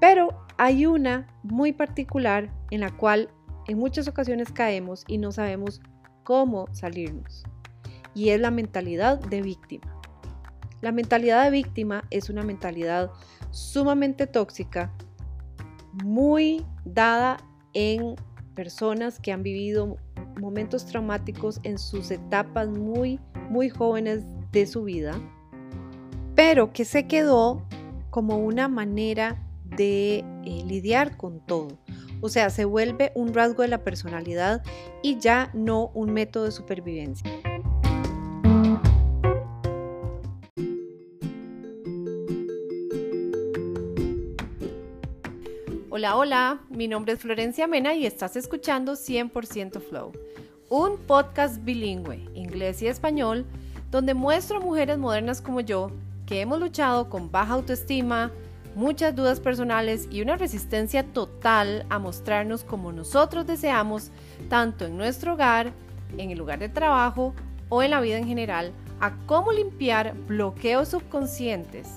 Pero hay una muy particular en la cual en muchas ocasiones caemos y no sabemos cómo salirnos. Y es la mentalidad de víctima. La mentalidad de víctima es una mentalidad sumamente tóxica, muy dada en personas que han vivido momentos traumáticos en sus etapas muy, muy jóvenes de su vida, pero que se quedó como una manera de eh, lidiar con todo. O sea, se vuelve un rasgo de la personalidad y ya no un método de supervivencia. Hola, hola, mi nombre es Florencia Mena y estás escuchando 100% Flow, un podcast bilingüe, inglés y español, donde muestro a mujeres modernas como yo que hemos luchado con baja autoestima, muchas dudas personales y una resistencia total a mostrarnos como nosotros deseamos, tanto en nuestro hogar, en el lugar de trabajo o en la vida en general, a cómo limpiar bloqueos subconscientes,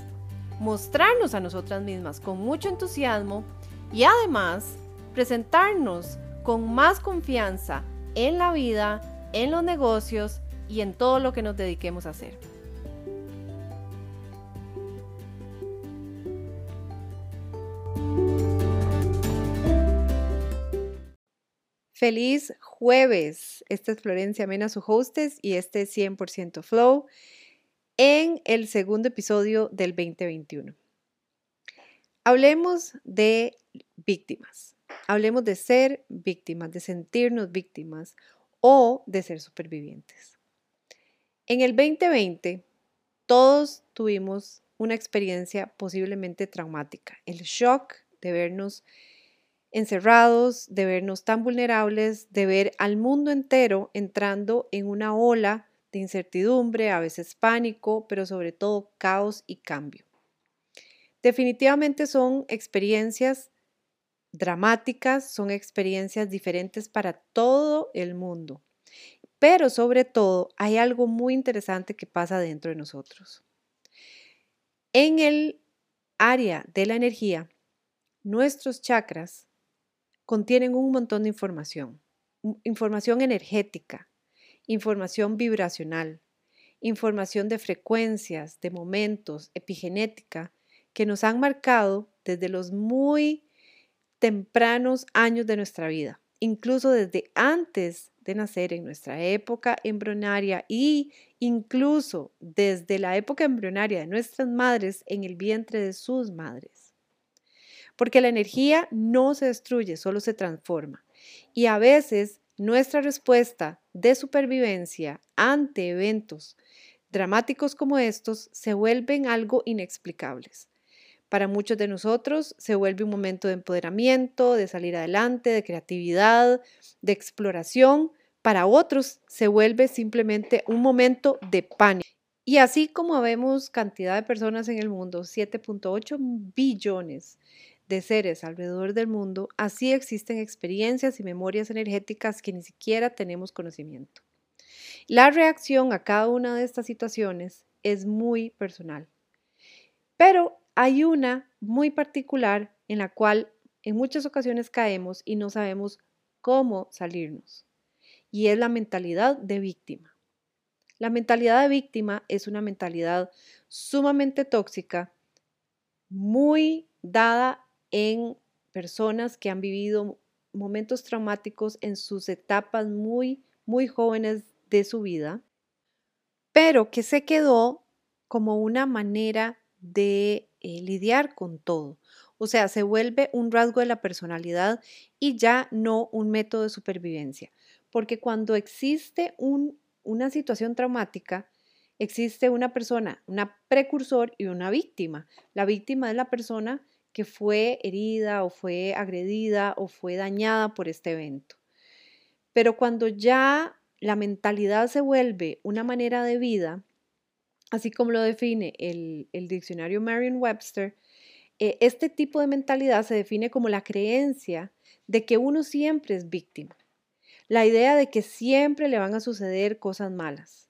mostrarnos a nosotras mismas con mucho entusiasmo y además presentarnos con más confianza en la vida, en los negocios y en todo lo que nos dediquemos a hacer. Feliz jueves. Esta es Florencia Mena, su hostess, y este es 100% Flow en el segundo episodio del 2021. Hablemos de víctimas. Hablemos de ser víctimas, de sentirnos víctimas o de ser supervivientes. En el 2020, todos tuvimos una experiencia posiblemente traumática, el shock de vernos encerrados, de vernos tan vulnerables, de ver al mundo entero entrando en una ola de incertidumbre, a veces pánico, pero sobre todo caos y cambio. Definitivamente son experiencias dramáticas, son experiencias diferentes para todo el mundo. Pero sobre todo hay algo muy interesante que pasa dentro de nosotros. En el área de la energía, nuestros chakras contienen un montón de información, información energética, información vibracional, información de frecuencias, de momentos, epigenética, que nos han marcado desde los muy tempranos años de nuestra vida, incluso desde antes de nacer en nuestra época embrionaria y incluso desde la época embrionaria de nuestras madres en el vientre de sus madres. Porque la energía no se destruye, solo se transforma. Y a veces nuestra respuesta de supervivencia ante eventos dramáticos como estos se vuelven algo inexplicables. Para muchos de nosotros se vuelve un momento de empoderamiento, de salir adelante, de creatividad, de exploración. Para otros se vuelve simplemente un momento de pánico. Y así como vemos cantidad de personas en el mundo, 7.8 billones de seres alrededor del mundo, así existen experiencias y memorias energéticas que ni siquiera tenemos conocimiento. La reacción a cada una de estas situaciones es muy personal. Pero hay una muy particular en la cual en muchas ocasiones caemos y no sabemos cómo salirnos. Y es la mentalidad de víctima. La mentalidad de víctima es una mentalidad sumamente tóxica, muy dada en personas que han vivido momentos traumáticos en sus etapas muy, muy jóvenes de su vida, pero que se quedó como una manera de eh, lidiar con todo. O sea, se vuelve un rasgo de la personalidad y ya no un método de supervivencia. Porque cuando existe una situación traumática, existe una persona, una precursor y una víctima. La víctima es la persona que fue herida o fue agredida o fue dañada por este evento. Pero cuando ya la mentalidad se vuelve una manera de vida, así como lo define el, diccionario Merriam-Webster, eh, este tipo de mentalidad se define como la creencia de que uno siempre es víctima, la idea de que siempre le van a suceder cosas malas.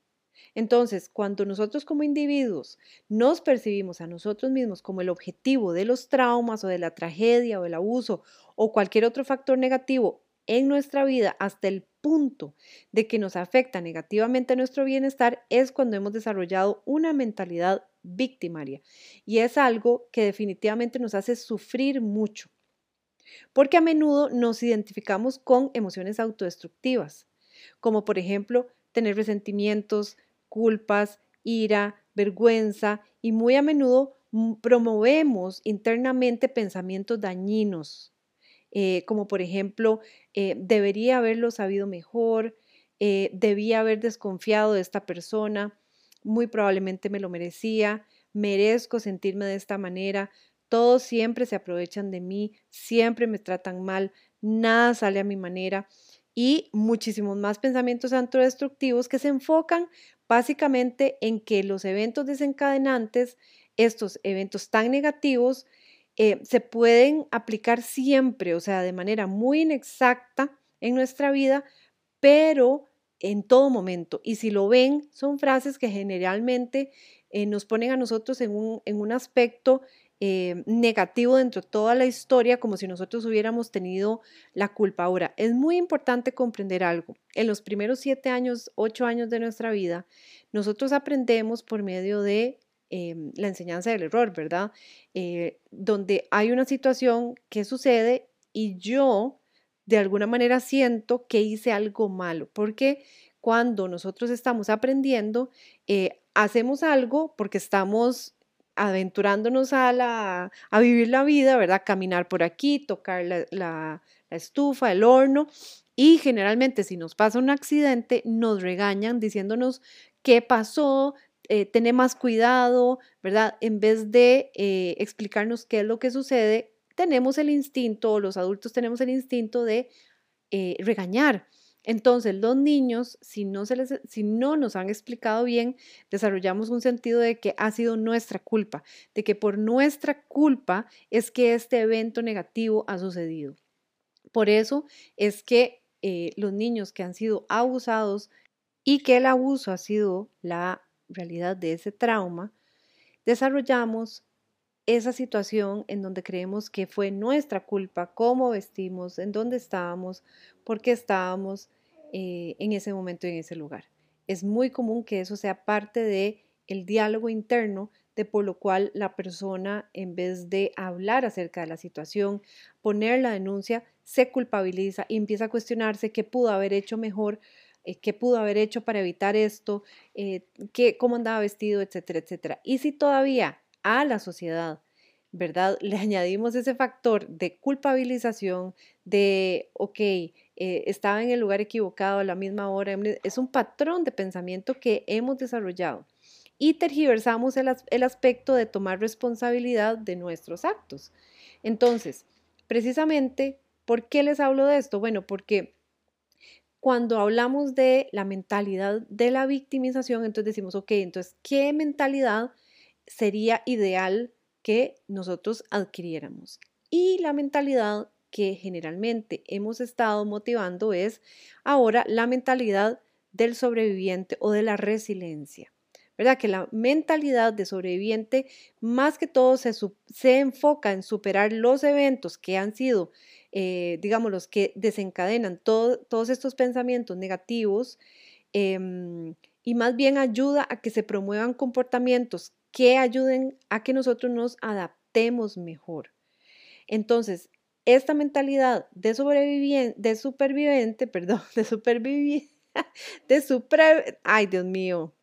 Entonces, cuando nosotros como individuos nos percibimos a nosotros mismos como el objetivo de los traumas o de la tragedia o del abuso o cualquier otro factor negativo en nuestra vida hasta el punto de que nos afecta negativamente a nuestro bienestar, es cuando hemos desarrollado una mentalidad victimaria. Y es algo que definitivamente nos hace sufrir mucho, porque a menudo nos identificamos con emociones autodestructivas, como por ejemplo tener resentimientos, culpas, ira, vergüenza y muy a menudo promovemos internamente pensamientos dañinos, eh, como por ejemplo, eh, debería haberlo sabido mejor, eh, debía haber desconfiado de esta persona, muy probablemente me lo merecía, merezco sentirme de esta manera, todos siempre se aprovechan de mí, siempre me tratan mal, nada sale a mi manera y muchísimos más pensamientos autodestructivos que se enfocan básicamente en que los eventos desencadenantes, estos eventos tan negativos, eh, se pueden aplicar siempre, o sea, de manera muy inexacta en nuestra vida, pero en todo momento. Y si lo ven, son frases que generalmente eh, nos ponen a nosotros en un, en un aspecto eh, negativo dentro de toda la historia, como si nosotros hubiéramos tenido la culpa. Ahora, es muy importante comprender algo. En los primeros siete años, ocho años de nuestra vida, nosotros aprendemos por medio de em, la enseñanza del error, ¿verdad? Eh, donde hay una situación que sucede y yo de alguna manera siento que hice algo malo, porque cuando nosotros estamos aprendiendo, eh, hacemos algo porque estamos aventurándonos a, la, a vivir la vida, ¿verdad? Caminar por aquí, tocar la, la, estufa, el horno. Y generalmente si nos pasa un accidente, nos regañan diciéndonos qué pasó, eh, tener más cuidado, ¿verdad? En vez de eh, explicarnos qué es lo que sucede, tenemos el instinto, los adultos tenemos el instinto de eh, regañar. Entonces, los niños, si no, se les, si no nos han explicado bien, desarrollamos un sentido de que ha sido nuestra culpa, de que por nuestra culpa es que este evento negativo ha sucedido. Por eso es que eh, los niños que han sido abusados y que el abuso ha sido la realidad de ese trauma, desarrollamos esa situación en donde creemos que fue nuestra culpa, cómo vestimos, en dónde estábamos, por qué estábamos eh, en ese momento y en ese lugar. Es muy común que eso sea parte de el diálogo interno de por lo cual la persona en vez de hablar acerca de la situación, poner la denuncia, se culpabiliza y empieza a cuestionarse qué pudo haber hecho mejor, eh, qué pudo haber hecho para evitar esto, eh, qué, cómo andaba vestido, etcétera, etcétera. Y si todavía a la sociedad, ¿verdad? Le añadimos ese factor de culpabilización, de, ok, eh, estaba en el lugar equivocado a la misma hora, es un patrón de pensamiento que hemos desarrollado y tergiversamos el, el aspecto de tomar responsabilidad de nuestros actos. Entonces, precisamente, ¿por qué les hablo de esto? Bueno, porque cuando hablamos de la mentalidad de la victimización, entonces decimos, ok, entonces, ¿qué mentalidad sería ideal que nosotros adquiriéramos. Y la mentalidad que generalmente hemos estado motivando es ahora la mentalidad del sobreviviente o de la resiliencia. ¿Verdad? Que la mentalidad de sobreviviente más que todo se, se enfoca en superar los eventos que han sido, eh, digamos, los que desencadenan todos estos pensamientos negativos em, y más bien ayuda a que se promuevan comportamientos que ayuden a que nosotros nos adaptemos mejor. Entonces, esta mentalidad de, sobreviviente, de superviviente, perdón, de superviviente, de super, ay Dios mío,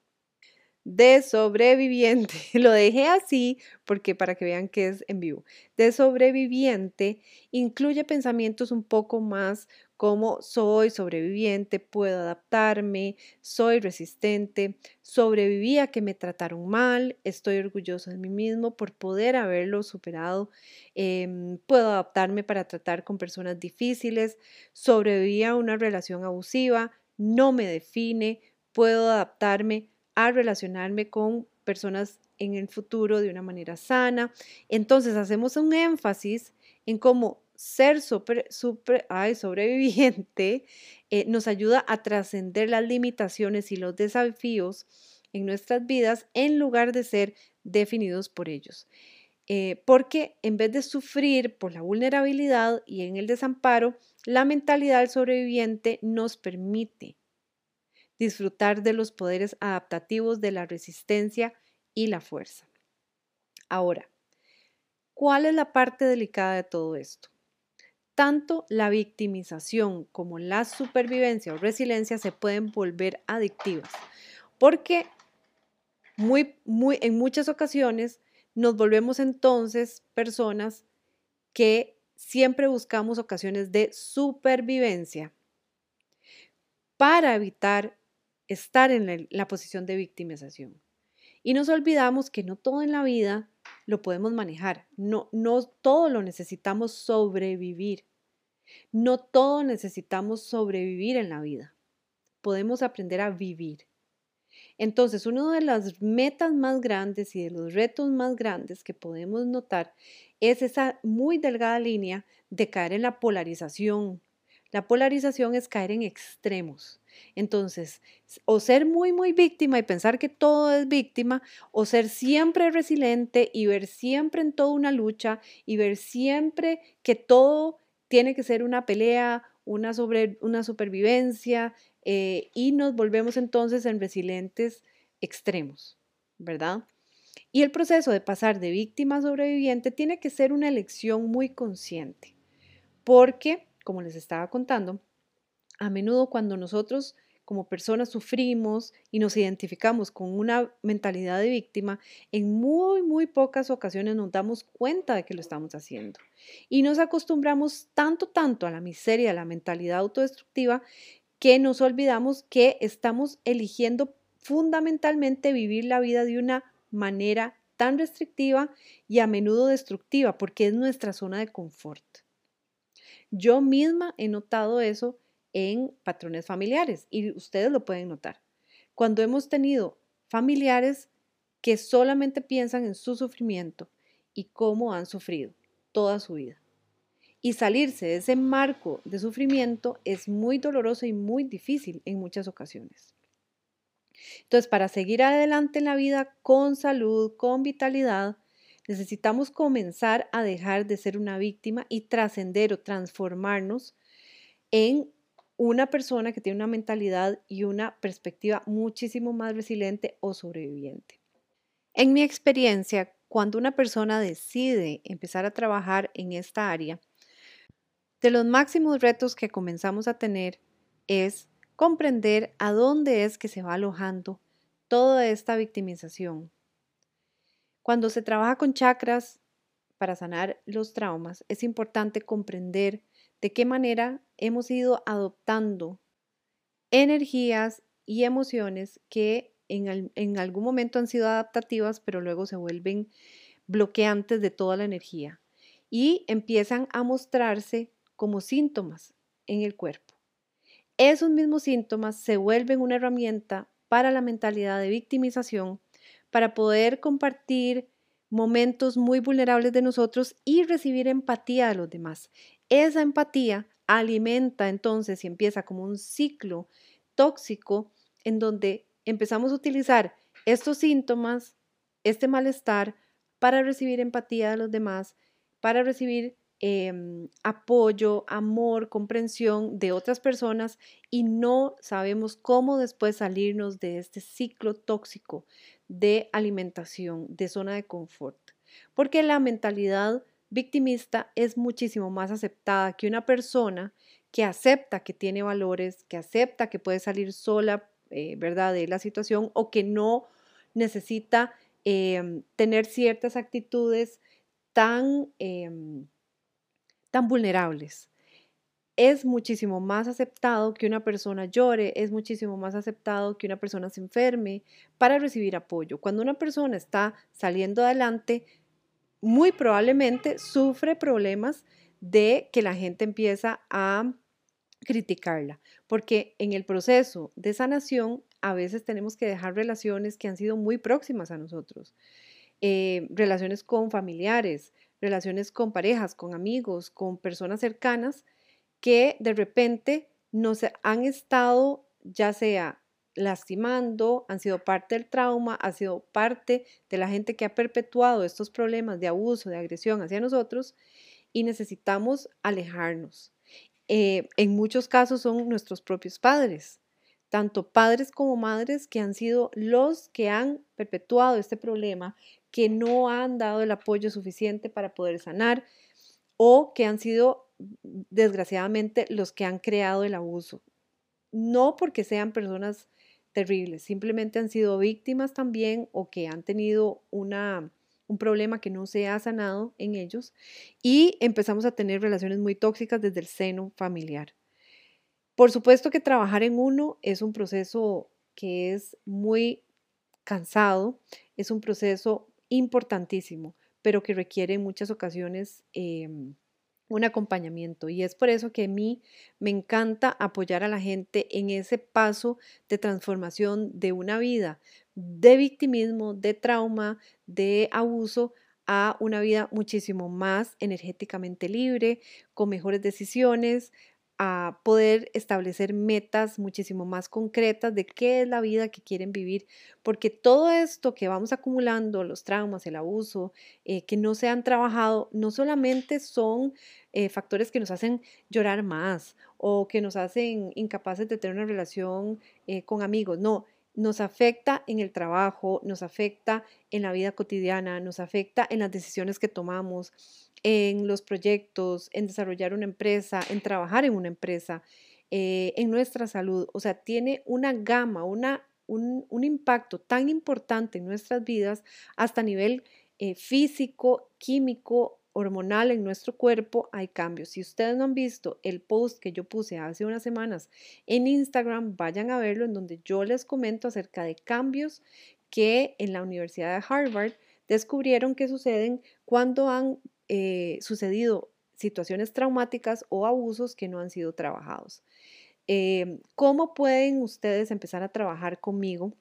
de sobreviviente, lo dejé así porque para que vean que es en vivo, de sobreviviente incluye pensamientos un poco más como soy sobreviviente, puedo adaptarme, soy resistente, sobreviví a que me trataron mal, estoy orgulloso de mí mismo por poder haberlo superado, em, puedo adaptarme para tratar con personas difíciles, sobreviví a una relación abusiva, no me define, puedo adaptarme a relacionarme con personas en el futuro de una manera sana. Entonces hacemos un énfasis en cómo ser super, super, ay, sobreviviente eh, nos ayuda a trascender las limitaciones y los desafíos en nuestras vidas en lugar de ser definidos por ellos. Eh, porque en vez de sufrir por la vulnerabilidad y en el desamparo, la mentalidad del sobreviviente nos permite disfrutar de los poderes adaptativos de la resistencia y la fuerza. Ahora, ¿cuál es la parte delicada de todo esto? Tanto la victimización como la supervivencia o resiliencia se pueden volver adictivas, porque muy, muy, en muchas ocasiones nos volvemos entonces personas que siempre buscamos ocasiones de supervivencia para evitar estar en la, posición de victimización. Y nos olvidamos que no todo en la vida lo podemos manejar, no, no todo lo necesitamos sobrevivir, no todo necesitamos sobrevivir en la vida, podemos aprender a vivir. Entonces, una de las metas más grandes y de los retos más grandes que podemos notar es esa muy delgada línea de caer en la polarización. La polarización es caer en extremos. Entonces, o ser muy, muy víctima y pensar que todo es víctima, o ser siempre resiliente y ver siempre en todo una lucha y ver siempre que todo tiene que ser una pelea, una, supervivencia, eh, y nos volvemos entonces en resilientes extremos, ¿verdad? Y el proceso de pasar de víctima a sobreviviente tiene que ser una elección muy consciente, porque, como les estaba contando, a menudo cuando nosotros como personas sufrimos y nos identificamos con una mentalidad de víctima, en muy, muy pocas ocasiones nos damos cuenta de que lo estamos haciendo. Y nos acostumbramos tanto, tanto a la miseria, a la mentalidad autodestructiva, que nos olvidamos que estamos eligiendo fundamentalmente vivir la vida de una manera tan restrictiva y a menudo destructiva, porque es nuestra zona de confort. Yo misma he notado eso en patrones familiares y ustedes lo pueden notar. Cuando hemos tenido familiares que solamente piensan en su sufrimiento y cómo han sufrido toda su vida. Y salirse de ese marco de sufrimiento es muy doloroso y muy difícil en muchas ocasiones. Entonces, para seguir adelante en la vida con salud, con vitalidad, necesitamos comenzar a dejar de ser una víctima y trascender o transformarnos en una persona que tiene una mentalidad y una perspectiva muchísimo más resiliente o sobreviviente. En mi experiencia, cuando una persona decide empezar a trabajar en esta área, de los máximos retos que comenzamos a tener es comprender a dónde es que se va alojando toda esta victimización. Cuando se trabaja con chakras para sanar los traumas, es importante comprender de qué manera hemos ido adoptando energías y emociones que en, algún momento han sido adaptativas, pero luego se vuelven bloqueantes de toda la energía y empiezan a mostrarse como síntomas en el cuerpo. Esos mismos síntomas se vuelven una herramienta para la mentalidad de victimización, para poder compartir momentos muy vulnerables de nosotros y recibir empatía de los demás. Esa empatía alimenta entonces y empieza como un ciclo tóxico en donde empezamos a utilizar estos síntomas, este malestar, para recibir empatía de los demás, para recibir em, apoyo, amor, comprensión de otras personas y no sabemos cómo después salirnos de este ciclo tóxico de alimentación, de zona de confort. Porque la mentalidad victimista es muchísimo más aceptada que una persona que acepta que tiene valores, que acepta que puede salir sola, eh, ¿verdad?, de la situación o que no necesita em, tener ciertas actitudes tan, em, tan vulnerables. Es muchísimo más aceptado que una persona llore, es muchísimo más aceptado que una persona se enferme para recibir apoyo. Cuando una persona está saliendo adelante, muy probablemente sufre problemas de que la gente empieza a criticarla, porque en el proceso de sanación a veces tenemos que dejar relaciones que han sido muy próximas a nosotros, eh, relaciones con familiares, relaciones con parejas, con amigos, con personas cercanas que de repente nos han estado ya sea lastimando, han sido parte del trauma, ha sido parte de la gente que ha perpetuado estos problemas de abuso, de agresión hacia nosotros y necesitamos alejarnos. Eh, en muchos casos son nuestros propios padres, tanto padres como madres que han sido los que han perpetuado este problema, que no han dado el apoyo suficiente para poder sanar o que han sido desgraciadamente los que han creado el abuso. No porque sean personas terribles, simplemente han sido víctimas también o que han tenido una, un problema que no se ha sanado en ellos y empezamos a tener relaciones muy tóxicas desde el seno familiar. Por supuesto que trabajar en uno es un proceso que es muy cansado, es un proceso importantísimo, pero que requiere en muchas ocasiones em, un acompañamiento. Y es por eso que a mí me encanta apoyar a la gente en ese paso de transformación de una vida de victimismo, de trauma, de abuso a una vida muchísimo más energéticamente libre, con mejores decisiones, a poder establecer metas muchísimo más concretas de qué es la vida que quieren vivir, porque todo esto que vamos acumulando, los traumas, el abuso, eh, que no se han trabajado, no solamente son eh, factores que nos hacen llorar más o que nos hacen incapaces de tener una relación eh, con amigos, no, nos afecta en el trabajo, nos afecta en la vida cotidiana, nos afecta en las decisiones que tomamos, en los proyectos, en desarrollar una empresa, en trabajar en una empresa, eh, en nuestra salud. O sea, tiene una gama, una, un, impacto tan importante en nuestras vidas hasta nivel eh, físico, químico, hormonal en nuestro cuerpo hay cambios. Si ustedes no han visto el post que yo puse hace unas semanas en Instagram, vayan a verlo en donde yo les comento acerca de cambios que en la Universidad de Harvard descubrieron que suceden cuando han eh, sucedido situaciones traumáticas o abusos que no han sido trabajados. Em, ¿Cómo pueden ustedes empezar a trabajar conmigo?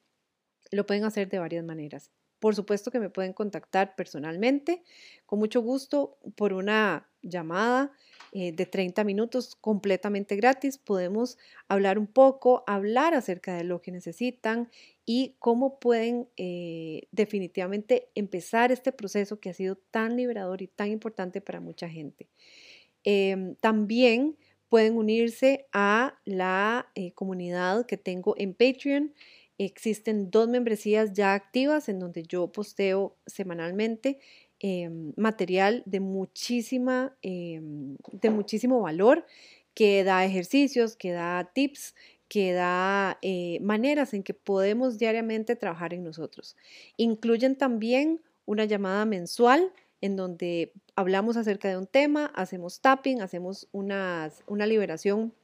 Lo pueden hacer de varias maneras. Por supuesto que me pueden contactar personalmente, con mucho gusto, por una llamada eh, de 30 minutos completamente gratis. Podemos hablar un poco, hablar acerca de lo que necesitan y cómo pueden eh, definitivamente empezar este proceso que ha sido tan liberador y tan importante para mucha gente. Em, también pueden unirse a la eh, comunidad que tengo en Patreon. Existen dos membresías ya activas en donde yo posteo semanalmente em, material de, muchísima, em, de muchísimo valor que da ejercicios, que da tips, que da eh, maneras en que podemos diariamente trabajar en nosotros. Incluyen también una llamada mensual en donde hablamos acerca de un tema, hacemos tapping, hacemos una liberación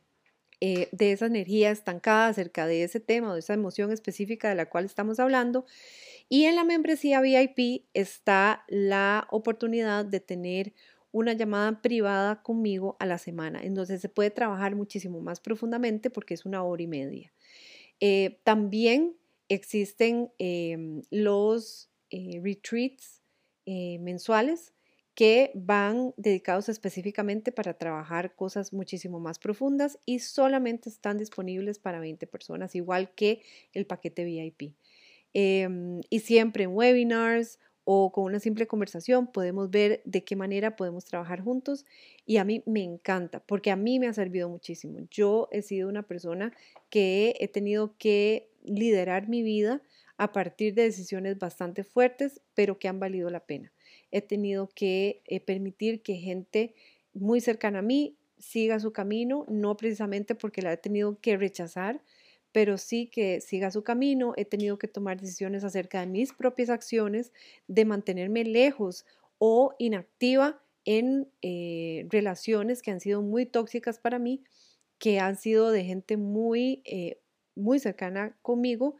eh, de esa energía estancada acerca de ese tema o esa emoción específica de la cual estamos hablando. Y en la membresía VIP está la oportunidad de tener una llamada privada conmigo a la semana, entonces se puede trabajar muchísimo más profundamente porque es una hora y media. Eh, también existen em, los eh, retreats mensuales que van dedicados específicamente para trabajar cosas muchísimo más profundas y solamente están disponibles para 20 personas, igual que el paquete VIP. Em, y siempre en webinars o con una simple conversación podemos ver de qué manera podemos trabajar juntos y a mí me encanta porque a mí me ha servido muchísimo. Yo he sido una persona que he tenido que liderar mi vida a partir de decisiones bastante fuertes, pero que han valido la pena he tenido que eh, permitir que gente muy cercana a mí siga su camino, no precisamente porque la he tenido que rechazar, pero sí que siga su camino. He tenido que tomar decisiones acerca de mis propias acciones, de mantenerme lejos o inactiva en eh, relaciones que han sido muy tóxicas para mí, que han sido de gente muy, eh, muy cercana conmigo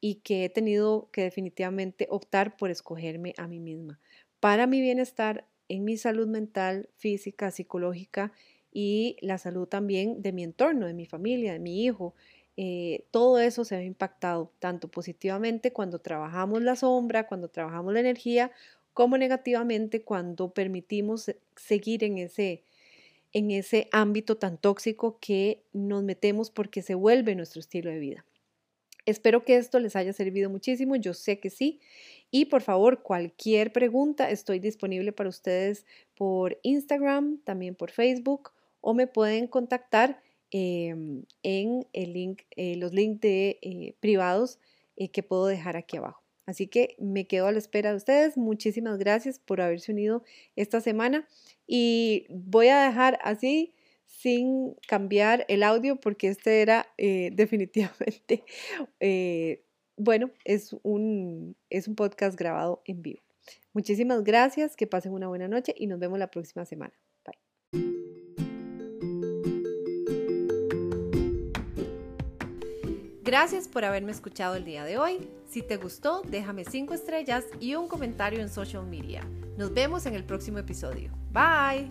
y que he tenido que definitivamente optar por escogerme a mí misma para mi bienestar en mi salud mental, física, psicológica y la salud también de mi entorno, de mi familia, de mi hijo. Eh, todo eso se ha impactado tanto positivamente cuando trabajamos la sombra, cuando trabajamos la energía, como negativamente cuando permitimos seguir en ese, en ese ámbito tan tóxico que nos metemos porque se vuelve nuestro estilo de vida. Espero que esto les haya servido muchísimo, yo sé que sí. Y por favor, cualquier pregunta, estoy disponible para ustedes por Instagram, también por Facebook, o me pueden contactar em, en el link, eh, los links de eh, privados eh, que puedo dejar aquí abajo. Así que me quedo a la espera de ustedes. Muchísimas gracias por haberse unido esta semana y voy a dejar así sin cambiar el audio porque este era definitivamente, bueno, es un, es un podcast grabado en vivo. Muchísimas gracias, que pasen una buena noche y nos vemos la próxima semana. Bye. Gracias por haberme escuchado el día de hoy. Si te gustó, déjame 5 estrellas y un comentario en social media. Nos vemos en el próximo episodio. Bye.